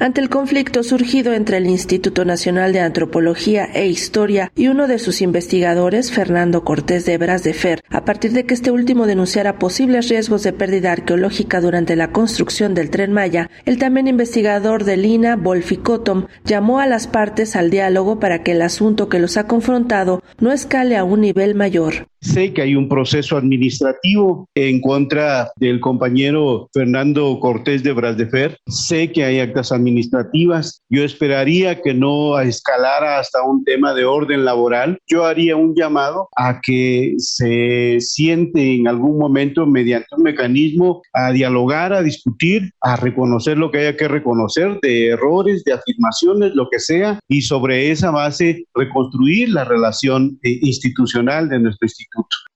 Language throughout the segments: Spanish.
ante el conflicto surgido entre el Instituto Nacional de Antropología e Historia y uno de sus investigadores, Fernando Cortés de Bras de Fer, a partir de que este último denunciara posibles riesgos de pérdida arqueológica durante la construcción del tren Maya, el también investigador de Lina, Bolficotom, llamó a las partes al diálogo para que el asunto que los ha confrontado no escale a un nivel mayor. Sé que hay un proceso administrativo en contra del compañero Fernando Cortés de Brasdefer. Sé que hay actas administrativas. Yo esperaría que no escalara hasta un tema de orden laboral. Yo haría un llamado a que se siente en algún momento mediante un mecanismo a dialogar, a discutir, a reconocer lo que haya que reconocer de errores, de afirmaciones, lo que sea, y sobre esa base reconstruir la relación eh, institucional de nuestro instituto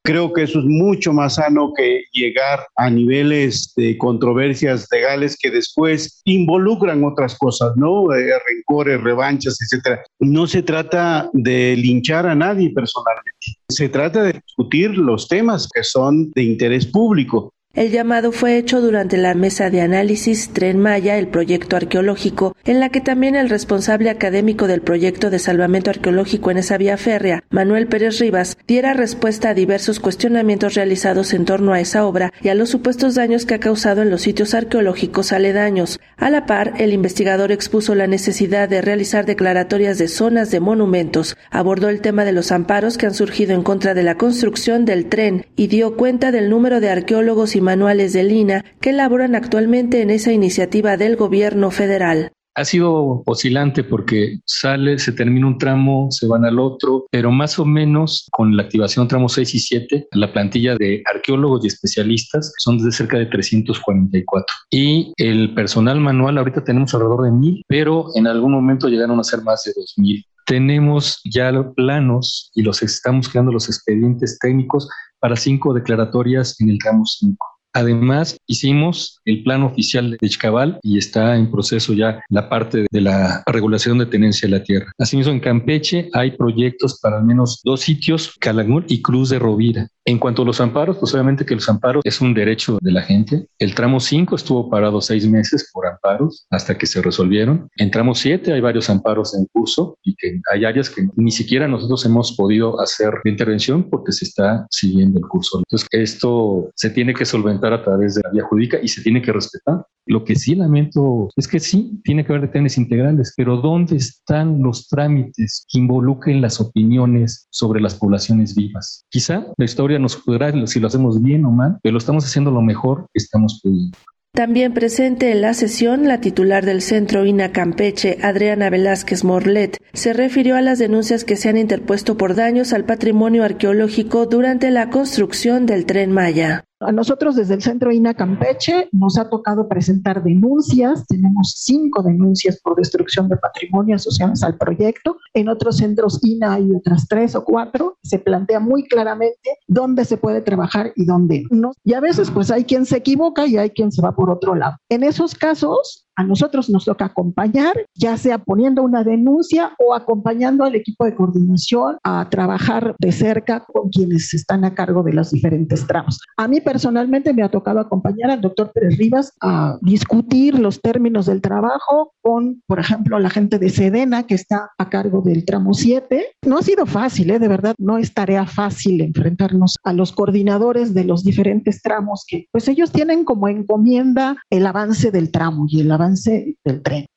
Creo que eso es mucho más sano que llegar a niveles de controversias legales que después involucran otras cosas, ¿no? Eh, rencores, revanchas, etcétera. No se trata de linchar a nadie personalmente. Se trata de discutir los temas que son de interés público. El llamado fue hecho durante la mesa de análisis Tren Maya, el proyecto arqueológico, en la que también el responsable académico del proyecto de salvamento arqueológico en esa vía férrea, Manuel Pérez Rivas, diera respuesta a diversos cuestionamientos realizados en torno a esa obra y a los supuestos daños que ha causado en los sitios arqueológicos aledaños. A la par, el investigador expuso la necesidad de realizar declaratorias de zonas de monumentos, abordó el tema de los amparos que han surgido en contra de la construcción del tren y dio cuenta del número de arqueólogos y manuales de Lina que elaboran actualmente en esa iniciativa del gobierno federal. Ha sido oscilante porque sale, se termina un tramo, se van al otro, pero más o menos con la activación tramo 6 y 7, la plantilla de arqueólogos y especialistas son de cerca de 344. Y el personal manual, ahorita tenemos alrededor de 1000, pero en algún momento llegaron a ser más de 2000. Tenemos ya planos y los estamos creando los expedientes técnicos para cinco declaratorias en el tramo 5. Además, hicimos el plan oficial de Chcabal y está en proceso ya la parte de la regulación de tenencia de la tierra. Asimismo, en Campeche hay proyectos para al menos dos sitios, Calakmul y Cruz de Rovira. En cuanto a los amparos, pues obviamente que los amparos es un derecho de la gente. El tramo 5 estuvo parado seis meses por amparos hasta que se resolvieron. En tramo 7 hay varios amparos en curso y que hay áreas que ni siquiera nosotros hemos podido hacer intervención porque se está siguiendo el curso. Entonces, esto se tiene que solventar a través de la vía jurídica y se tiene que respetar. Lo que sí lamento es que sí, tiene que haber detenciones integrales, pero ¿dónde están los trámites que involucren las opiniones sobre las poblaciones vivas? Quizá la historia nos juzgará si lo hacemos bien o mal, pero lo estamos haciendo lo mejor que estamos pudiendo. También presente en la sesión, la titular del Centro INA Campeche, Adriana Velázquez Morlet, se refirió a las denuncias que se han interpuesto por daños al patrimonio arqueológico durante la construcción del tren Maya. A nosotros desde el Centro INA Campeche nos ha tocado presentar denuncias, tenemos cinco denuncias por destrucción de patrimonio asociadas al proyecto, en otros centros INA hay otras tres o cuatro, se plantea muy claramente dónde se puede trabajar y dónde no. Y a veces pues hay quien se equivoca y hay quien se va por otro lado. En esos casos a nosotros nos toca acompañar, ya sea poniendo una denuncia o acompañando al equipo de coordinación a trabajar de cerca con quienes están a cargo de los diferentes tramos. A mí personalmente me ha tocado acompañar al doctor Pérez Rivas a discutir los términos del trabajo con, por ejemplo, la gente de Sedena que está a cargo del tramo 7. No ha sido fácil, ¿eh? de verdad, no es tarea fácil enfrentarnos a los coordinadores de los diferentes tramos que pues ellos tienen como encomienda el avance del tramo y el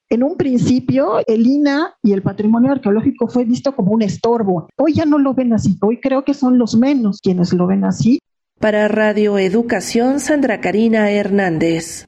En un principio, el INA y el patrimonio arqueológico fue visto como un estorbo. Hoy ya no lo ven así. Hoy creo que son los menos quienes lo ven así. Para Radio Educación, Sandra Karina Hernández.